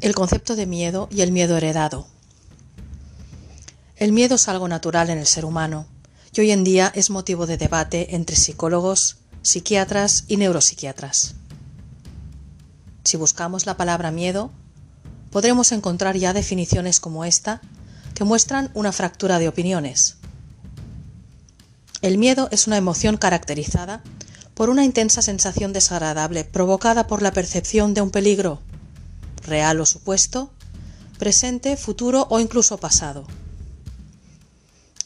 El concepto de miedo y el miedo heredado. El miedo es algo natural en el ser humano y hoy en día es motivo de debate entre psicólogos, psiquiatras y neuropsiquiatras. Si buscamos la palabra miedo, podremos encontrar ya definiciones como esta que muestran una fractura de opiniones. El miedo es una emoción caracterizada por una intensa sensación desagradable provocada por la percepción de un peligro real o supuesto, presente, futuro o incluso pasado.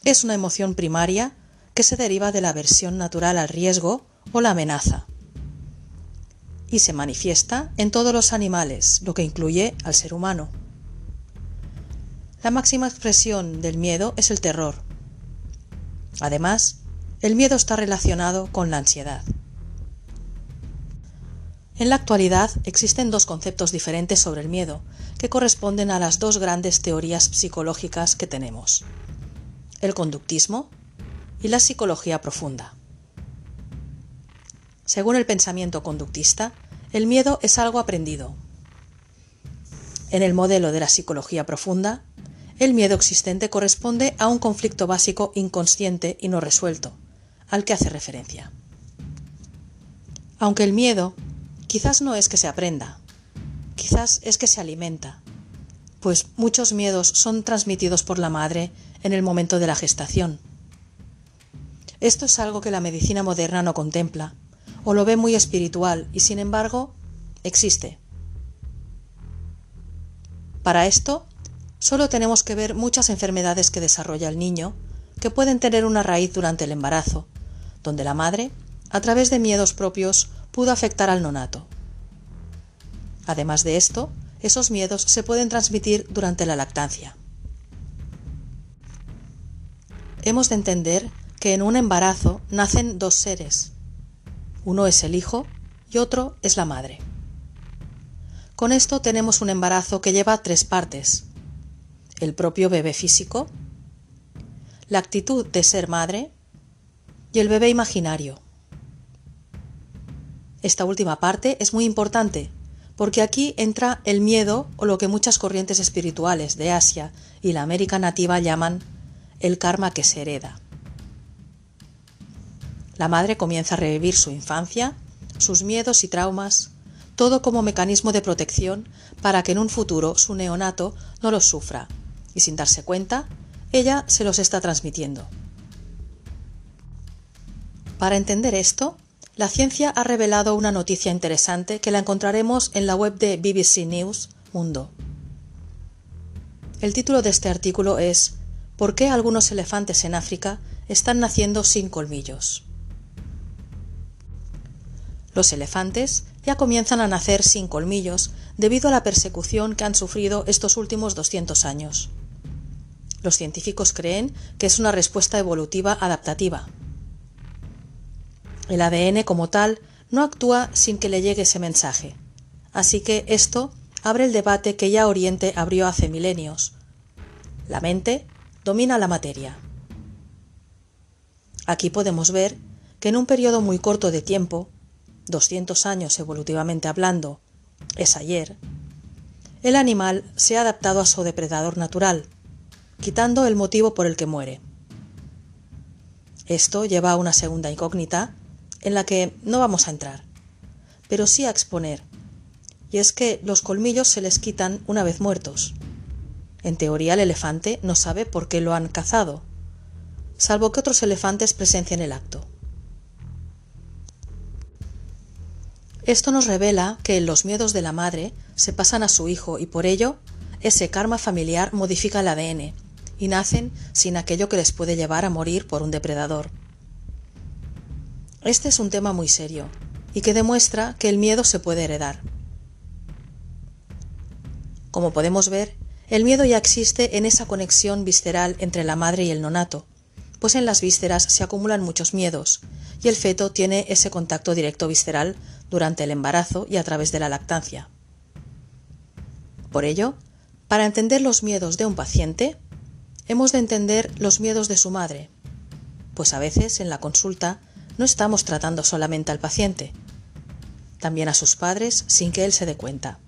Es una emoción primaria que se deriva de la aversión natural al riesgo o la amenaza y se manifiesta en todos los animales, lo que incluye al ser humano. La máxima expresión del miedo es el terror. Además, el miedo está relacionado con la ansiedad. En la actualidad existen dos conceptos diferentes sobre el miedo, que corresponden a las dos grandes teorías psicológicas que tenemos, el conductismo y la psicología profunda. Según el pensamiento conductista, el miedo es algo aprendido. En el modelo de la psicología profunda, el miedo existente corresponde a un conflicto básico inconsciente y no resuelto, al que hace referencia. Aunque el miedo Quizás no es que se aprenda, quizás es que se alimenta, pues muchos miedos son transmitidos por la madre en el momento de la gestación. Esto es algo que la medicina moderna no contempla, o lo ve muy espiritual, y sin embargo, existe. Para esto, solo tenemos que ver muchas enfermedades que desarrolla el niño, que pueden tener una raíz durante el embarazo, donde la madre, a través de miedos propios, pudo afectar al nonato. Además de esto, esos miedos se pueden transmitir durante la lactancia. Hemos de entender que en un embarazo nacen dos seres. Uno es el hijo y otro es la madre. Con esto tenemos un embarazo que lleva tres partes. El propio bebé físico, la actitud de ser madre y el bebé imaginario. Esta última parte es muy importante, porque aquí entra el miedo o lo que muchas corrientes espirituales de Asia y la América nativa llaman el karma que se hereda. La madre comienza a revivir su infancia, sus miedos y traumas, todo como mecanismo de protección para que en un futuro su neonato no los sufra, y sin darse cuenta, ella se los está transmitiendo. Para entender esto, la ciencia ha revelado una noticia interesante que la encontraremos en la web de BBC News Mundo. El título de este artículo es ¿Por qué algunos elefantes en África están naciendo sin colmillos? Los elefantes ya comienzan a nacer sin colmillos debido a la persecución que han sufrido estos últimos 200 años. Los científicos creen que es una respuesta evolutiva adaptativa, el ADN como tal no actúa sin que le llegue ese mensaje. Así que esto abre el debate que ya Oriente abrió hace milenios. La mente domina la materia. Aquí podemos ver que en un periodo muy corto de tiempo, 200 años evolutivamente hablando, es ayer, el animal se ha adaptado a su depredador natural, quitando el motivo por el que muere. Esto lleva a una segunda incógnita en la que no vamos a entrar, pero sí a exponer, y es que los colmillos se les quitan una vez muertos. En teoría el elefante no sabe por qué lo han cazado, salvo que otros elefantes presencien el acto. Esto nos revela que los miedos de la madre se pasan a su hijo y por ello ese karma familiar modifica el ADN y nacen sin aquello que les puede llevar a morir por un depredador. Este es un tema muy serio y que demuestra que el miedo se puede heredar. Como podemos ver, el miedo ya existe en esa conexión visceral entre la madre y el nonato, pues en las vísceras se acumulan muchos miedos, y el feto tiene ese contacto directo visceral durante el embarazo y a través de la lactancia. Por ello, para entender los miedos de un paciente, hemos de entender los miedos de su madre, pues a veces en la consulta no estamos tratando solamente al paciente, también a sus padres sin que él se dé cuenta.